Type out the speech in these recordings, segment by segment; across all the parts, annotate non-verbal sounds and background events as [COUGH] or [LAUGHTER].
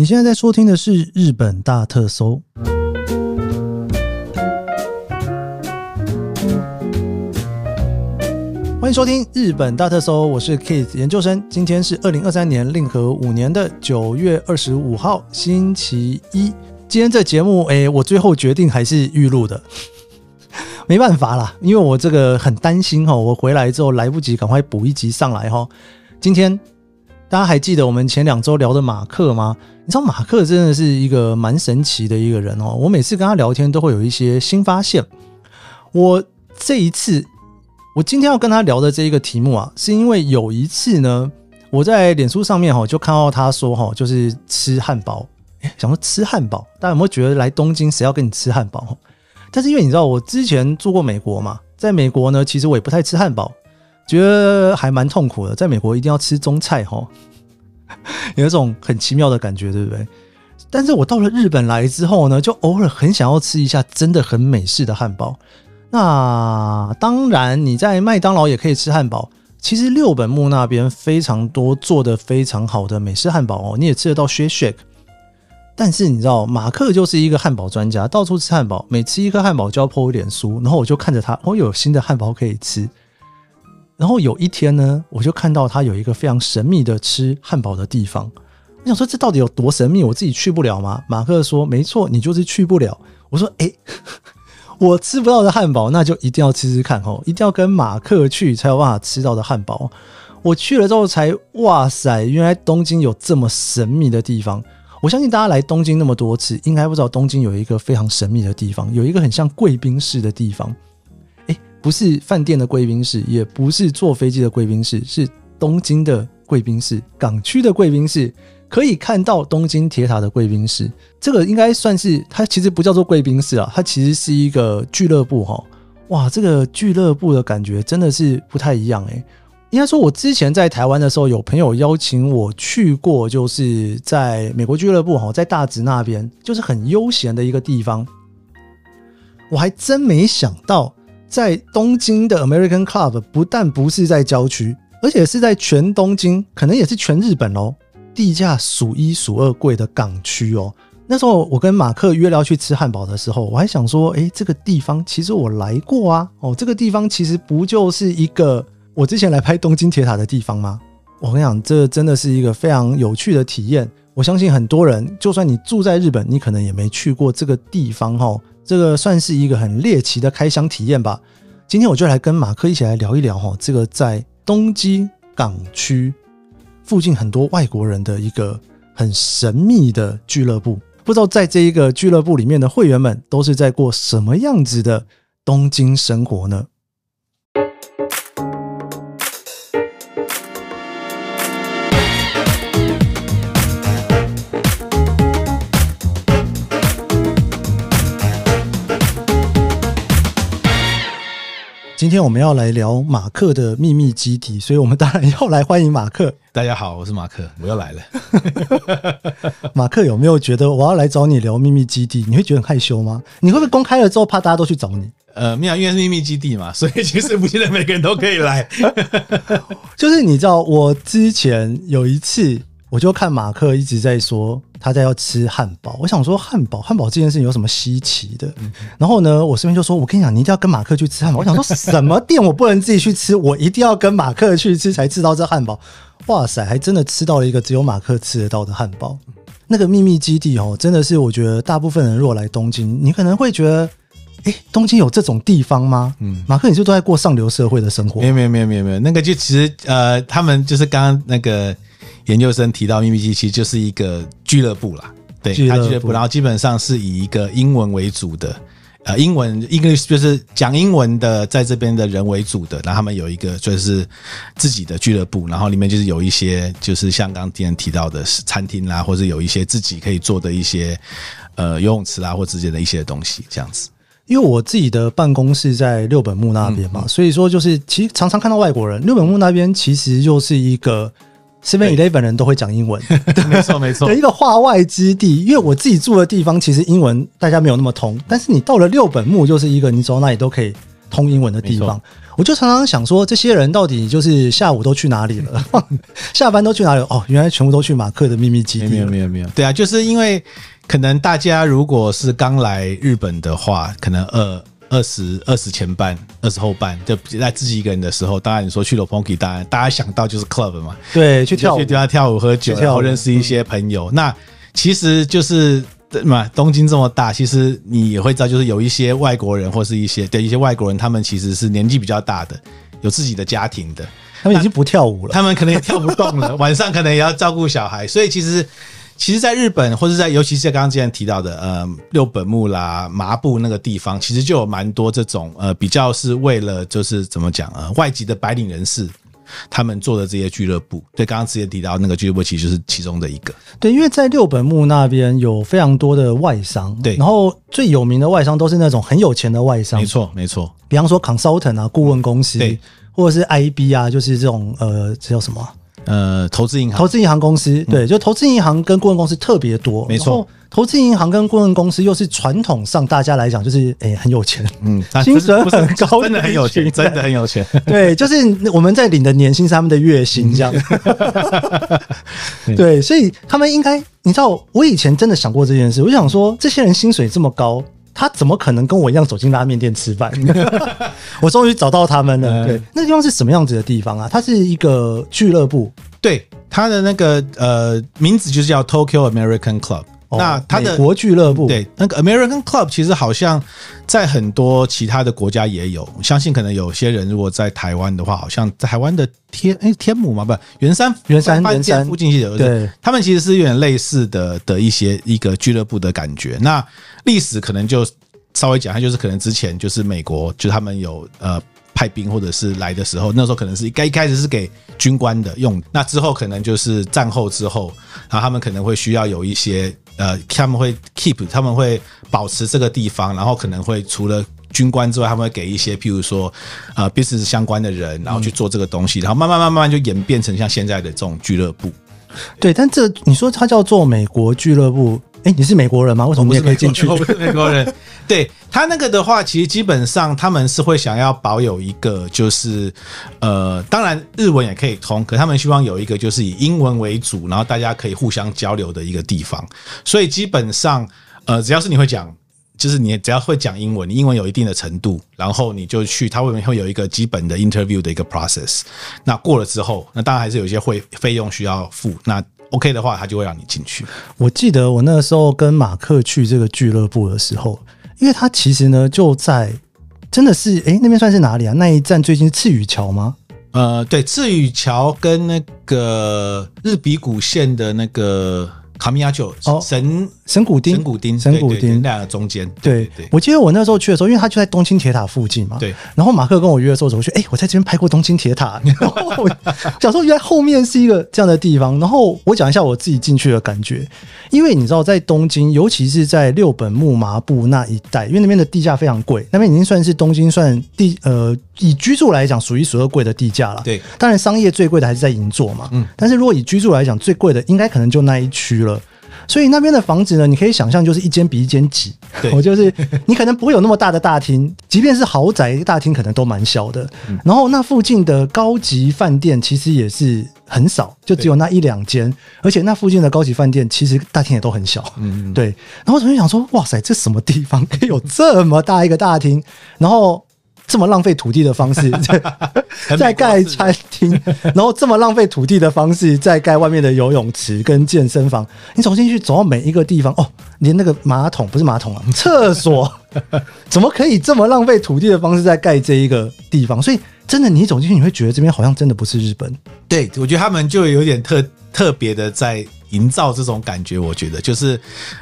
你现在在收听的是《日本大特搜》，欢迎收听《日本大特搜》，我是 Kate 研究生。今天是二零二三年令和五年的九月二十五号，星期一。今天这节目，哎，我最后决定还是预录的，[LAUGHS] 没办法啦，因为我这个很担心哈，我回来之后来不及赶快补一集上来哈。今天大家还记得我们前两周聊的马克吗？你知道马克真的是一个蛮神奇的一个人哦。我每次跟他聊天都会有一些新发现。我这一次，我今天要跟他聊的这一个题目啊，是因为有一次呢，我在脸书上面哈就看到他说哈，就是吃汉堡，想说吃汉堡，大家有没有觉得来东京谁要跟你吃汉堡？但是因为你知道我之前住过美国嘛，在美国呢，其实我也不太吃汉堡。觉得还蛮痛苦的，在美国一定要吃中菜哈，[LAUGHS] 有一种很奇妙的感觉，对不对？但是我到了日本来之后呢，就偶尔很想要吃一下真的很美式的汉堡。那当然，你在麦当劳也可以吃汉堡。其实六本木那边非常多做的非常好的美式汉堡哦，你也吃得到 shake shake。但是你知道，马克就是一个汉堡专家，到处吃汉堡，每吃一颗汉堡就要泼一点酥，然后我就看着他，哦，有新的汉堡可以吃。然后有一天呢，我就看到他有一个非常神秘的吃汉堡的地方。我想说，这到底有多神秘？我自己去不了吗？马克说：“没错，你就是去不了。”我说：“哎，[LAUGHS] 我吃不到的汉堡，那就一定要吃吃看哦，一定要跟马克去才有办法吃到的汉堡。”我去了之后才哇塞，原来东京有这么神秘的地方。我相信大家来东京那么多次，应该不知道东京有一个非常神秘的地方，有一个很像贵宾室的地方。不是饭店的贵宾室，也不是坐飞机的贵宾室，是东京的贵宾室，港区的贵宾室，可以看到东京铁塔的贵宾室。这个应该算是它其实不叫做贵宾室啊，它其实是一个俱乐部哈。哇，这个俱乐部的感觉真的是不太一样诶。应该说，我之前在台湾的时候，有朋友邀请我去过，就是在美国俱乐部哈，在大直那边，就是很悠闲的一个地方。我还真没想到。在东京的 American Club 不但不是在郊区，而且是在全东京，可能也是全日本哦，地价数一数二贵的港区哦。那时候我跟马克约了去吃汉堡的时候，我还想说，哎，这个地方其实我来过啊，哦，这个地方其实不就是一个我之前来拍东京铁塔的地方吗？我跟你讲，这真的是一个非常有趣的体验。我相信很多人，就算你住在日本，你可能也没去过这个地方哈。这个算是一个很猎奇的开箱体验吧。今天我就来跟马克一起来聊一聊哈，这个在东京港区附近很多外国人的一个很神秘的俱乐部。不知道在这一个俱乐部里面的会员们都是在过什么样子的东京生活呢？今天我们要来聊马克的秘密基地，所以我们当然要来欢迎马克。[LAUGHS] 大家好，我是马克，我又来了。[LAUGHS] 马克有没有觉得我要来找你聊秘密基地，你会觉得很害羞吗？你会不会公开了之后怕大家都去找你？呃，没有，因为是秘密基地嘛，[LAUGHS] 所以其实不见得每个人都可以来。就是你知道，我之前有一次。我就看马克一直在说他在要吃汉堡，我想说汉堡汉堡这件事情有什么稀奇的？然后呢，我身边就说：“我跟你讲，你一定要跟马克去吃汉堡。[LAUGHS] ”我想说什么店我不能自己去吃，我一定要跟马克去吃才吃到这汉堡。哇塞，还真的吃到了一个只有马克吃得到的汉堡。那个秘密基地哦，真的是我觉得大部分人若来东京，你可能会觉得，哎，东京有这种地方吗？嗯，马克，你是都在过上流社会的生活？没有没有没有没有没有，那个就其实呃，他们就是刚刚那个。研究生提到秘密基地其实就是一个俱乐部啦，对，他俱乐部，然后基本上是以一个英文为主的，呃，英文 English 就是讲英文的，在这边的人为主的，然后他们有一个就是自己的俱乐部，然后里面就是有一些就是像刚天提到的餐厅啦，或者有一些自己可以做的一些呃游泳池啦或之间的一些东西这样子。因为我自己的办公室在六本木那边嘛，所以说就是其实常常看到外国人，六本木那边其实就是一个。Seven Eleven 人都会讲英文，没 [LAUGHS] 错没错，的一个化外之地。因为我自己住的地方，其实英文大家没有那么通，但是你到了六本木，就是一个你走到哪里都可以通英文的地方。我就常常想说，这些人到底就是下午都去哪里了？[LAUGHS] 下班都去哪里？哦，原来全部都去马克的秘密基地。没有没有没有，对啊，就是因为可能大家如果是刚来日本的话，可能二二十二十前半、二十后半，就在自己一个人的时候，当然你说去了 Ponky，当然大家想到就是 club 嘛，对，去跳去地方跳舞喝酒，然后认识一些朋友。那其实就是嘛，东京这么大，其实你也会知道，就是有一些外国人或是一些对一些外国人，他们其实是年纪比较大的，有自己的家庭的，他们已经不跳舞了，他们可能也跳不动了，[LAUGHS] 晚上可能也要照顾小孩，所以其实。其实，在日本，或者在尤其是刚刚之前提到的，呃，六本木啦、麻布那个地方，其实就有蛮多这种呃，比较是为了就是怎么讲啊，外籍的白领人士他们做的这些俱乐部。对，刚刚之前提到那个俱乐部，其实就是其中的一个。对，因为在六本木那边有非常多的外商，对，然后最有名的外商都是那种很有钱的外商，没错，没错。比方说 consultant 啊，顾问公司，对，或者是 IB 啊，就是这种呃，这叫什么？呃，投资银行，投资银行公司，对，就投资银行跟顾问公司特别多，没错。投资银行跟顾问公司又是传统上大家来讲就是诶很有钱，嗯，[LAUGHS] 薪水很高，真的很有钱，真的很有钱。对，就是我们在领的年薪是他们的月薪这样。[LAUGHS] 对，所以他们应该，你知道，我以前真的想过这件事，我就想说，这些人薪水这么高。他怎么可能跟我一样走进拉面店吃饭？[LAUGHS] 我终于找到他们了。对，那地方是什么样子的地方啊？它是一个俱乐部。对，它的那个呃名字就是叫 Tokyo American Club。那它的国俱乐部，对那个 American Club，其实好像在很多其他的国家也有。相信可能有些人如果在台湾的话，好像在台湾的天哎天母嘛，不圆山圆山圆山附近有。对，他们其实是有点类似的的一些一个俱乐部的感觉。那历史可能就稍微讲一下，就是可能之前就是美国，就他们有呃。派兵或者是来的时候，那时候可能是该一开始是给军官的用，那之后可能就是战后之后，然后他们可能会需要有一些呃，他们会 keep，他们会保持这个地方，然后可能会除了军官之外，他们会给一些譬如说呃 business 相关的人，然后去做这个东西，然后慢慢慢慢就演变成像现在的这种俱乐部。对，但这你说它叫做美国俱乐部。哎，你是美国人吗？为什么你也可以进去？我不是美国人。[LAUGHS] 对他那个的话，其实基本上他们是会想要保有一个，就是呃，当然日文也可以通，可他们希望有一个就是以英文为主，然后大家可以互相交流的一个地方。所以基本上，呃，只要是你会讲，就是你只要会讲英文，你英文有一定的程度，然后你就去，他会会有一个基本的 interview 的一个 process。那过了之后，那当然还是有一些会费用需要付。那 OK 的话，他就会让你进去。我记得我那个时候跟马克去这个俱乐部的时候，因为它其实呢就在，真的是哎那边算是哪里啊？那一站最近是赤羽桥吗？呃，对，赤羽桥跟那个日比谷线的那个。卡米亚就神神古丁神古丁神古丁那个中间，对对，我记得我那时候去的时候，因为他就在东京铁塔附近嘛，对。然后马克跟我约的时候，我说：“哎，我在这边拍过东京铁塔。”然后我想说，原来后面是一个这样的地方。然后我讲一下我自己进去的感觉，因为你知道，在东京，尤其是在六本木麻布那一带，因为那边的地价非常贵，那边已经算是东京算地呃以居住来讲数一数二贵的地价了。对，当然商业最贵的还是在银座嘛，嗯。但是如果以居住来讲，最贵的应该可能就那一区了。所以那边的房子呢，你可以想象就是一间比一间挤。[LAUGHS] 我就是你可能不会有那么大的大厅，即便是豪宅大厅可能都蛮小的。然后那附近的高级饭店其实也是很少，就只有那一两间。而且那附近的高级饭店其实大厅也都很小。嗯，对。然后我就想说，哇塞，这什么地方 [LAUGHS] 可以有这么大一个大厅？然后。这么浪费土地的方式，[LAUGHS] 在盖餐厅，然后这么浪费土地的方式，在盖外面的游泳池跟健身房。你走进去，走到每一个地方，哦，连那个马桶不是马桶啊，厕所，[LAUGHS] 怎么可以这么浪费土地的方式在盖这一个地方？所以，真的，你走进去，你会觉得这边好像真的不是日本。对，我觉得他们就有点特特别的在。营造这种感觉，我觉得就是，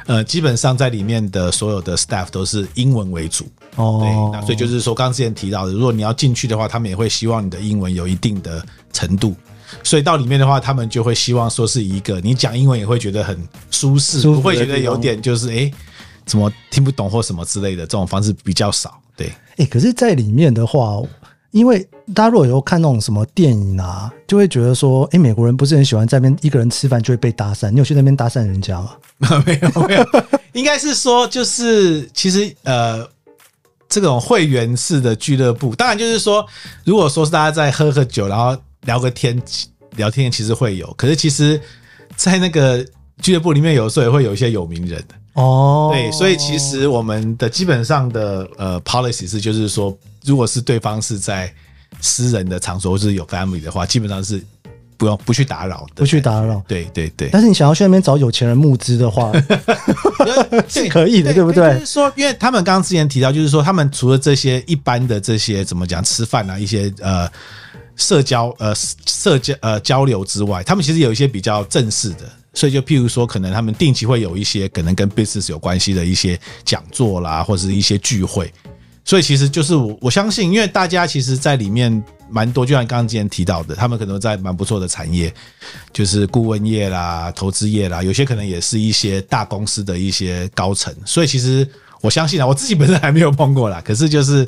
呃，基本上在里面的所有的 staff 都是英文为主哦，对，那所以就是说，刚刚之前提到的，如果你要进去的话，他们也会希望你的英文有一定的程度，所以到里面的话，他们就会希望说是一个你讲英文也会觉得很舒适，不会觉得有点就是哎，怎么听不懂或什么之类的这种方式比较少，对，哎，可是，在里面的话。因为大家如果有看那种什么电影啊，就会觉得说，哎，美国人不是很喜欢在那边一个人吃饭就会被搭讪。你有去那边搭讪人家吗？没有，没有。应该是说，就是其实呃，这种会员式的俱乐部，当然就是说，如果说是大家在喝喝酒，然后聊个天，聊天其实会有。可是其实，在那个俱乐部里面，有时候也会有一些有名人的哦。对，所以其实我们的基本上的呃 policy 是，就是说，如果是对方是在私人的场所或是有 family 的话，基本上是。不用不去打扰，不去打扰，对对对。但是你想要去那边找有钱人募资的话，[LAUGHS] 是可以的，对不对？就是说，因为他们刚刚之前提到，就是说，他们除了这些一般的这些怎么讲吃饭啊，一些呃社交呃社交呃交流之外，他们其实有一些比较正式的，所以就譬如说，可能他们定期会有一些可能跟 business 有关系的一些讲座啦，或者是一些聚会。所以其实就是我我相信，因为大家其实，在里面蛮多，就像刚刚之前提到的，他们可能在蛮不错的产业，就是顾问业啦、投资业啦，有些可能也是一些大公司的一些高层。所以其实我相信啊，我自己本身还没有碰过啦，可是就是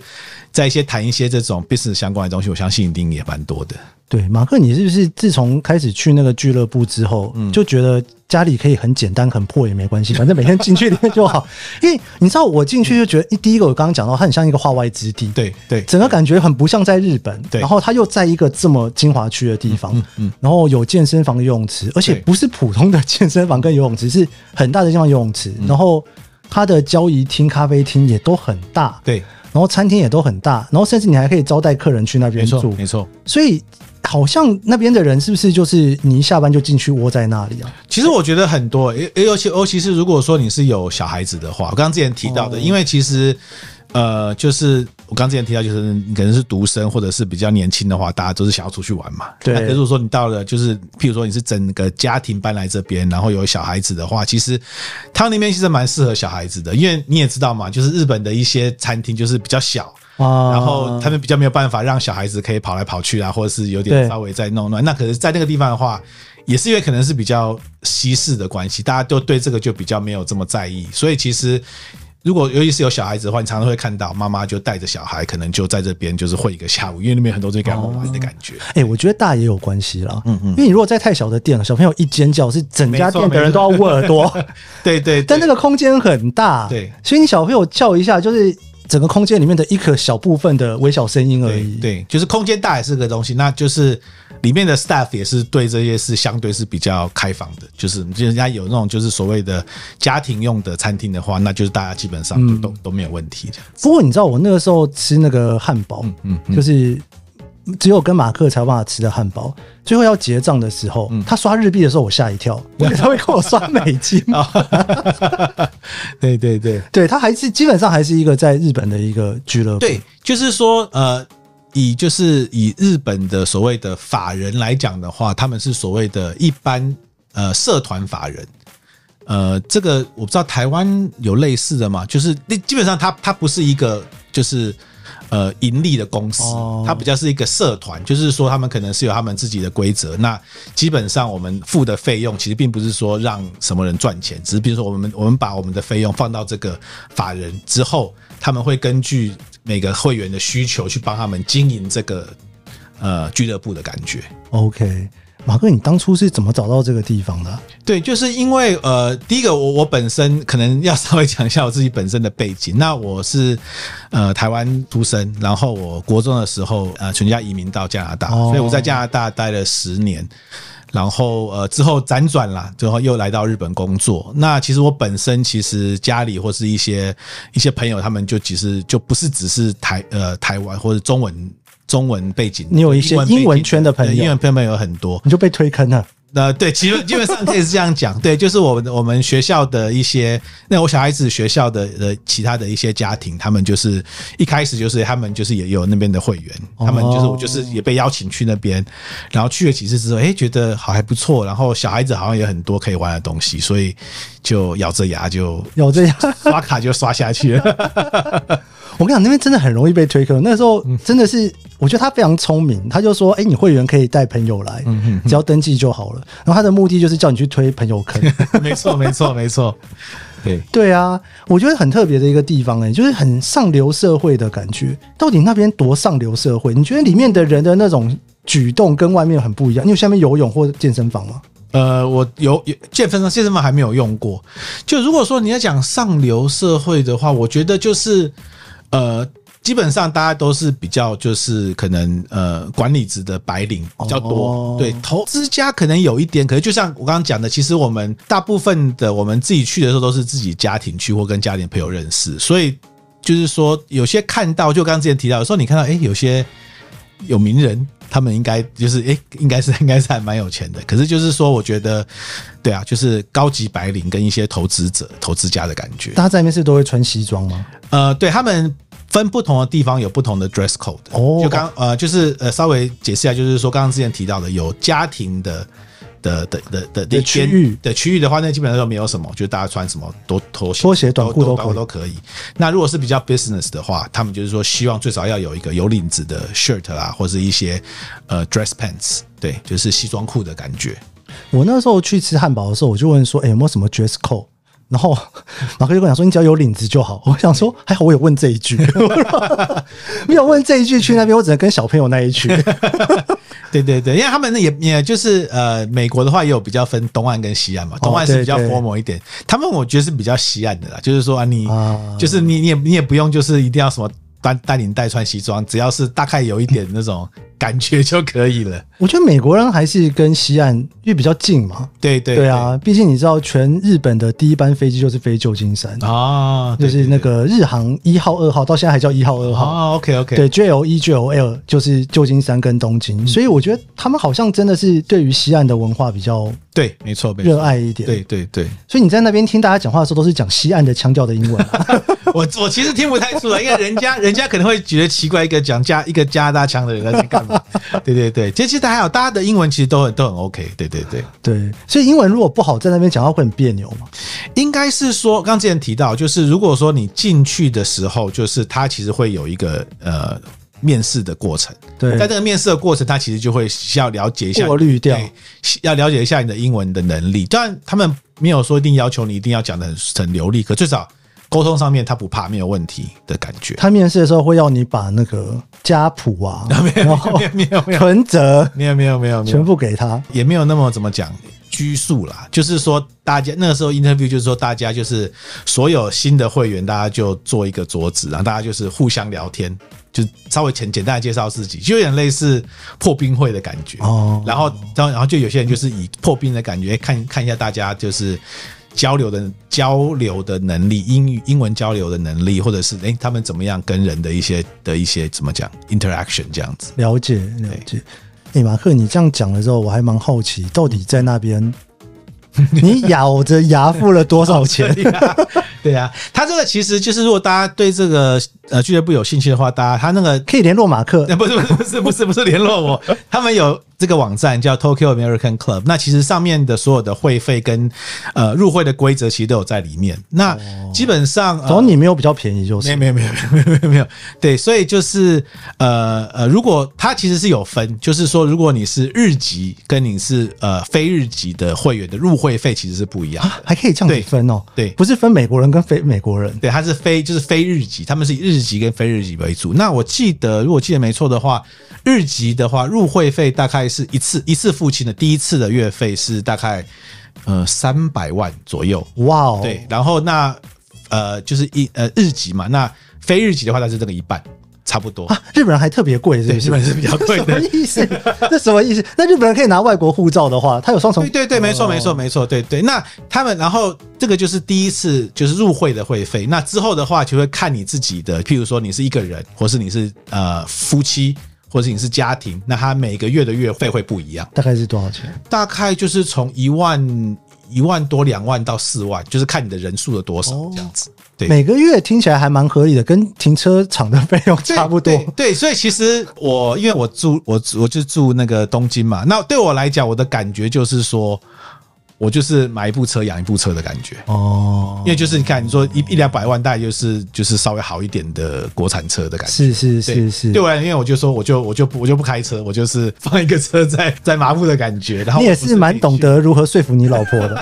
在一些谈一些这种 business 相关的东西，我相信一定也蛮多的。对，马克，你是不是自从开始去那个俱乐部之后，嗯就觉得家里可以很简单、很破也没关系，[LAUGHS] 反正每天进去里面就好。因为你知道，我进去就觉得，第一个我刚刚讲到，它很像一个化外之地，对对，整个感觉很不像在日本。对，然后它又在一个这么精华区的地方，嗯，然后有健身房、游泳池，而且不是普通的健身房跟游泳池，是很大的地方游泳池。然后它的交易厅、咖啡厅也都很大，对，然后餐厅也都很大，然后甚至你还可以招待客人去那边住，没错，所以。好像那边的人是不是就是你一下班就进去窝在那里啊？其实我觉得很多，尤尤其尤其是如果说你是有小孩子的话，我刚刚之前提到的，因为其实呃，就是我刚之前提到，就是你可能是独生或者是比较年轻的话，大家都是想要出去玩嘛。对。可是如果说你到了，就是譬如说你是整个家庭搬来这边，然后有小孩子的话，其实他那边其实蛮适合小孩子的，因为你也知道嘛，就是日本的一些餐厅就是比较小。然后他们比较没有办法让小孩子可以跑来跑去啊，或者是有点稍微在弄乱。那可是，在那个地方的话，也是因为可能是比较西式的关系，大家都对这个就比较没有这么在意。所以其实，如果尤其是有小孩子的话，你常常会看到妈妈就带着小孩，可能就在这边就是会一个下午，因为那边很多这个玩的感觉。哎，我觉得大也有关系啦，嗯嗯，因为你如果在太小的店，小朋友一尖叫，是整家店的人都要捂耳朵。[LAUGHS] 对对，但那个空间很大，对，所以你小朋友叫一下就是。整个空间里面的一个小部分的微小声音而已。对，就是空间大也是个东西，那就是里面的 staff 也是对这些是相对是比较开放的。就是人家有那种就是所谓的家庭用的餐厅的话，那就是大家基本上都都都没有问题这样。不过你知道我那个时候吃那个汉堡，嗯，就是。只有跟马克才有办法吃的汉堡，最后要结账的时候，他刷日币的时候，我吓一跳，他会跟我刷美金。对 [LAUGHS] 对对，对他还是基本上还是一个在日本的一个俱乐部。对，就是说，呃，以就是以日本的所谓的法人来讲的话，他们是所谓的一般呃社团法人。呃，这个我不知道台湾有类似的吗？就是那基本上它它不是一个就是。呃，盈利的公司，它比较是一个社团，就是说他们可能是有他们自己的规则。那基本上我们付的费用，其实并不是说让什么人赚钱，只是比如说我们我们把我们的费用放到这个法人之后，他们会根据每个会员的需求去帮他们经营这个呃俱乐部的感觉。OK。马哥，你当初是怎么找到这个地方的？对，就是因为呃，第一个我我本身可能要稍微讲一下我自己本身的背景。那我是呃台湾出生，然后我国中的时候呃全家移民到加拿大，所以我在加拿大待了十年，然后呃之后辗转了，最后又来到日本工作。那其实我本身其实家里或是一些一些朋友，他们就其实就不是只是台呃台湾或者中文。中文背景，你有一些英文圈的朋友，英文朋友有很多，你就被推坑了。那 [LAUGHS] 对，其实基本上可以是这样讲，对，就是我们我们学校的一些，那我小孩子学校的呃其他的一些家庭，他们就是一开始就是他们就是也有那边的会员，他们就是我就是也被邀请去那边，然后去了几次之后，哎，觉得好还不错，然后小孩子好像有很多可以玩的东西，所以就咬着牙就咬着牙。刷卡就刷下去了。[LAUGHS] 我跟你讲，那边真的很容易被推坑。那时候真的是，我觉得他非常聪明。他就说：“哎，你会员可以带朋友来，只要登记就好了。”然后他的目的就是叫你去推朋友坑。[LAUGHS] 没错，没错，没错。[LAUGHS] 对对啊，我觉得很特别的一个地方，哎，就是很上流社会的感觉。到底那边多上流社会？你觉得里面的人的那种举动跟外面很不一样？你有下面游泳或健身房吗？呃，我有健身房，健身房还没有用过。就如果说你要讲上流社会的话，我觉得就是。呃。基本上大家都是比较就是可能呃管理职的白领比较多，对投资家可能有一点，可是就像我刚刚讲的，其实我们大部分的我们自己去的时候都是自己家庭去或跟家庭朋友认识，所以就是说有些看到就刚刚之前提到，有时候你看到哎有些有名人，他们应该就是哎应该是 [LAUGHS] 应该是还蛮有钱的，可是就是说我觉得对啊，就是高级白领跟一些投资者投资家的感觉，大家在面试都会穿西装吗？呃，对他们。分不同的地方有不同的 dress code。哦，就刚呃，就是呃，稍微解释一下，就是说刚刚之前提到的有家庭的的的的的的区域的区域的话，那基本上都没有什么，就大家穿什么都拖鞋、拖鞋、短裤都都可以。那如果是比较 business 的话，他们就是说希望最少要有一个有领子的 shirt 啊，或是一些呃 dress pants，对，就是西装裤的感觉。我那时候去吃汉堡的时候，我就问说，哎，有没有什么 dress code？然后 [LAUGHS] 马克就跟我讲说：“你只要有领子就好。”我想说，还好我有问这一句，[LAUGHS] [LAUGHS] 没有问这一句去那边，我只能跟小朋友那一句。对对对，因为他们也也就是呃，美国的话也有比较分东岸跟西岸嘛，东岸是比较 formal 一点，他们我觉得是比较西岸的啦，就是说啊，你就是你你也你也不用就是一定要什么带带领带穿西装，只要是大概有一点那种。感觉就可以了。我觉得美国人还是跟西岸因为比较近嘛。对对对啊，毕竟你知道，全日本的第一班飞机就是飞旧金山啊，就是那个日航一号、二号，到现在还叫一号、二号。啊，OK OK。对，JL 一、JL L 就是旧金山跟东京，所以我觉得他们好像真的是对于西岸的文化比较对，没错，热爱一点。对对对。所以你在那边听大家讲话的时候，都是讲西岸的腔调的英文。[LAUGHS] 我我其实听不太出来，因为人家人家可能会觉得奇怪，一个讲加一个加拿大腔的人在干嘛？[LAUGHS] 对对对，其实还有大家的英文其实都很都很 OK，对对对。对，所以英文如果不好，在那边讲话会很别扭吗？应该是说，刚之前提到，就是如果说你进去的时候，就是他其实会有一个呃面试的过程，对，在这个面试的过程，他其实就会需要了解一下过滤掉，要了解一下你的英文的能力，当然他们没有说一定要求你一定要讲的很很流利，可最少。沟通上面他不怕没有问题的感觉。他面试的时候会要你把那个家谱啊，[LAUGHS] 没有没有没有没有存折，没有没有没有全部给他，也没有那么怎么讲拘束啦。就是说大家那个时候 interview 就是说大家就是所有新的会员，大家就做一个桌子，然后大家就是互相聊天，就稍微简简单的介绍自己，就有点类似破冰会的感觉哦。然后然后然后就有些人就是以破冰的感觉看看一下大家就是。交流的交流的能力，英语英文交流的能力，或者是诶，他们怎么样跟人的一些的一些怎么讲 interaction 这样子了解了解。诶，马克，你这样讲的时候，我还蛮好奇，到底在那边 [LAUGHS] 你咬着牙付了多少钱？[LAUGHS] 对啊，他这个其实就是，如果大家对这个呃俱乐部有兴趣的话，大家他那个可以联络马克，[LAUGHS] 不是不是不是不是不是联络我，[LAUGHS] 他们有。这个网站叫 Tokyo American Club，那其实上面的所有的会费跟呃入会的规则其实都有在里面。那基本上，哦，你没有比较便宜就是，没有没有没有没有没有没有，对，所以就是呃呃，如果他其实是有分，就是说如果你是日籍跟你是呃非日籍的会员的入会费其实是不一样，还可以这样子分哦，对，不是分美国人跟非美国人，对，他是非就是非日籍，他们是以日籍跟非日籍为主。那我记得如果记得没错的话，日籍的话入会费大概是一次一次。付清的第一次的月费是大概呃三百万左右，哇哦，对，然后那呃就是一呃日籍嘛，那非日籍的话，那是这个一半，差不多。日本人还特别贵，对，日本是比较贵的什么意思。这什么意思？那日本人可以拿外国护照的话，他有双重？对对对，没错没错没错，对对。那他们然后这个就是第一次就是入会的会费，那之后的话就会看你自己的，譬如说你是一个人，或是你是呃夫妻。或者你是家庭，那他每个月的月费会不一样，大概是多少钱？大概就是从一万一万多两万到四万，就是看你的人数的多少这样子。对，每个月听起来还蛮合理的，跟停车场的费用差不多。对，所以其实我因为我住我我就住那个东京嘛，那对我来讲，我的感觉就是说。我就是买一部车养一部车的感觉哦，因为就是你看，你说一一两百万，大概就是就是稍微好一点的国产车的感觉。是是是是，对我来，因为我就说，我就我就不我就不开车，我就是放一个车在在麻木的感觉。然后你也是蛮懂得如何说服你老婆的，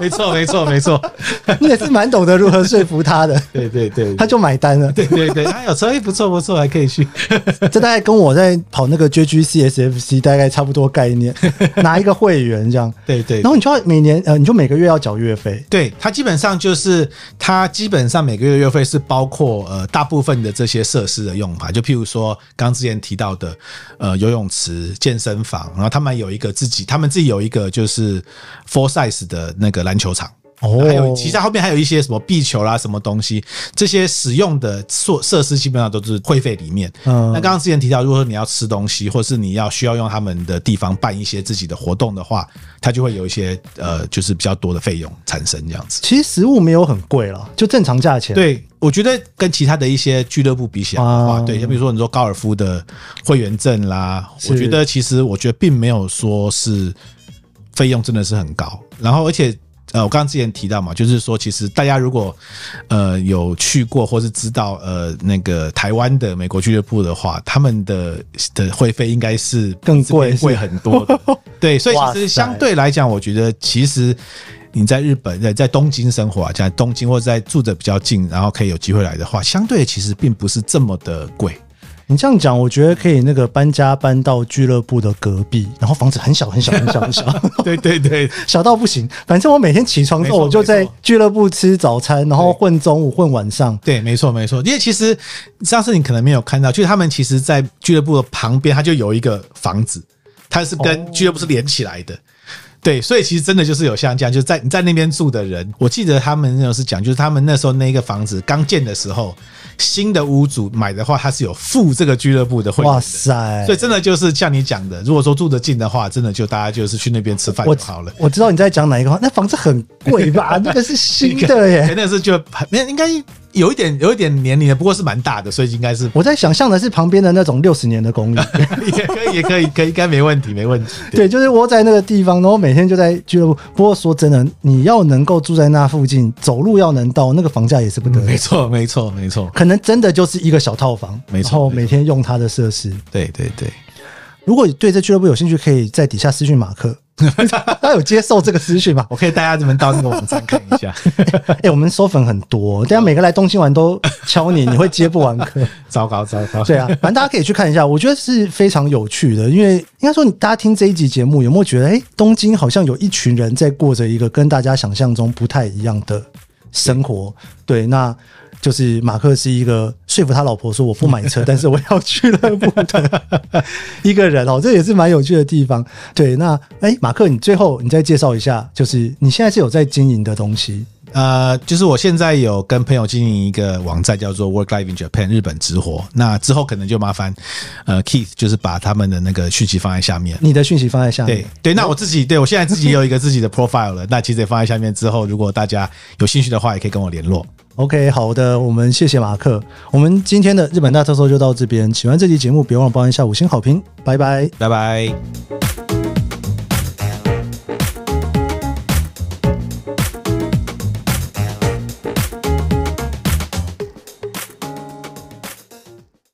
没错没错没错，[LAUGHS] 你也是蛮懂得如何说服他的。对对对，他就买单了。对对对，他有车，不错不错，还可以去。[LAUGHS] 这大概跟我在跑那个 JGCSFC 大概差不多概念，[LAUGHS] 拿一个会员这样。对对，然后你就要。每年呃，你就每个月要缴月费。对，它基本上就是它基本上每个月月费是包括呃大部分的这些设施的用法，就譬如说刚之前提到的呃游泳池、健身房，然后他们有一个自己，他们自己有一个就是 four size 的那个篮球场。哦，还有其他后面还有一些什么壁球啦，什么东西，这些使用的设设施基本上都是会费里面。嗯，那刚刚之前提到，如果说你要吃东西，或是你要需要用他们的地方办一些自己的活动的话，它就会有一些呃，就是比较多的费用产生这样子。其实食物没有很贵了，就正常价钱。对，我觉得跟其他的一些俱乐部比起来的话，对，就比如说你说高尔夫的会员证啦，我觉得其实我觉得并没有说是费用真的是很高，然后而且。呃，我刚刚之前提到嘛，就是说，其实大家如果呃有去过或是知道呃那个台湾的美国俱乐部的话，他们的的会费应该是更 [LAUGHS] 贵，贵很多。对，所以其实相对来讲，我觉得其实你在日本在在东京生活啊，在东京或者在住的比较近，然后可以有机会来的话，相对其实并不是这么的贵。你这样讲，我觉得可以那个搬家搬到俱乐部的隔壁，然后房子很小很小很小很小，[LAUGHS] 对对对，小到不行。反正我每天起床之后，我就在俱乐部吃早餐，然后混中午混晚上。对，没错没错。因为其实上次你可能没有看到，就是他们其实，在俱乐部的旁边，他就有一个房子，它是跟俱乐部是连起来的。对，所以其实真的就是有像这样，就是在你在那边住的人，我记得他们那时候是讲，就是他们那时候那个房子刚建的时候。新的屋主买的话，他是有付这个俱乐部的会员哇塞！所以真的就是像你讲的，如果说住得近的话，真的就大家就是去那边吃饭就好了。我知道你在讲哪一个，那房子很贵吧？[LAUGHS] 那个是新的耶，那是就没应该。有一点有一点年龄的，不过是蛮大的，所以应该是我在想象的是旁边的那种六十年的公寓，[LAUGHS] 也可以也可以可以，应该没问题没问题。对，就是窝在那个地方，然后每天就在俱乐部。不过说真的，你要能够住在那附近，走路要能到，那个房价也是不得。没错没错没错，可能真的就是一个小套房，没错，每天用它的设施。对对对，如果你对这俱乐部有兴趣，可以在底下私讯马克。[LAUGHS] 他有接受这个私讯吗？我可以带大家们到那个网站看一下。[LAUGHS] 哎，我们收粉很多，大家每个来东京玩都敲你，你会接不完课。[LAUGHS] 糟糕糟糕。对啊，反正大家可以去看一下，我觉得是非常有趣的。因为应该说，你大家听这一集节目，有没有觉得，哎，东京好像有一群人在过着一个跟大家想象中不太一样的生活？对，那。就是马克是一个说服他老婆说我不买车，[LAUGHS] 但是我要俱乐部的一个人哦，这也是蛮有趣的地方。对，那哎，马克，你最后你再介绍一下，就是你现在是有在经营的东西。呃，就是我现在有跟朋友经营一个网站，叫做 Work Life in Japan 日本直活。那之后可能就麻烦呃 Keith，就是把他们的那个讯息放在下面。你的讯息放在下面。对对，那我自己对我现在自己有一个自己的 profile 了，[LAUGHS] 那其实也放在下面。之后如果大家有兴趣的话，也可以跟我联络。OK，好的，我们谢谢马克。我们今天的日本大特搜就到这边。喜欢这期节目，别忘了帮一下五星好评。拜拜，拜拜。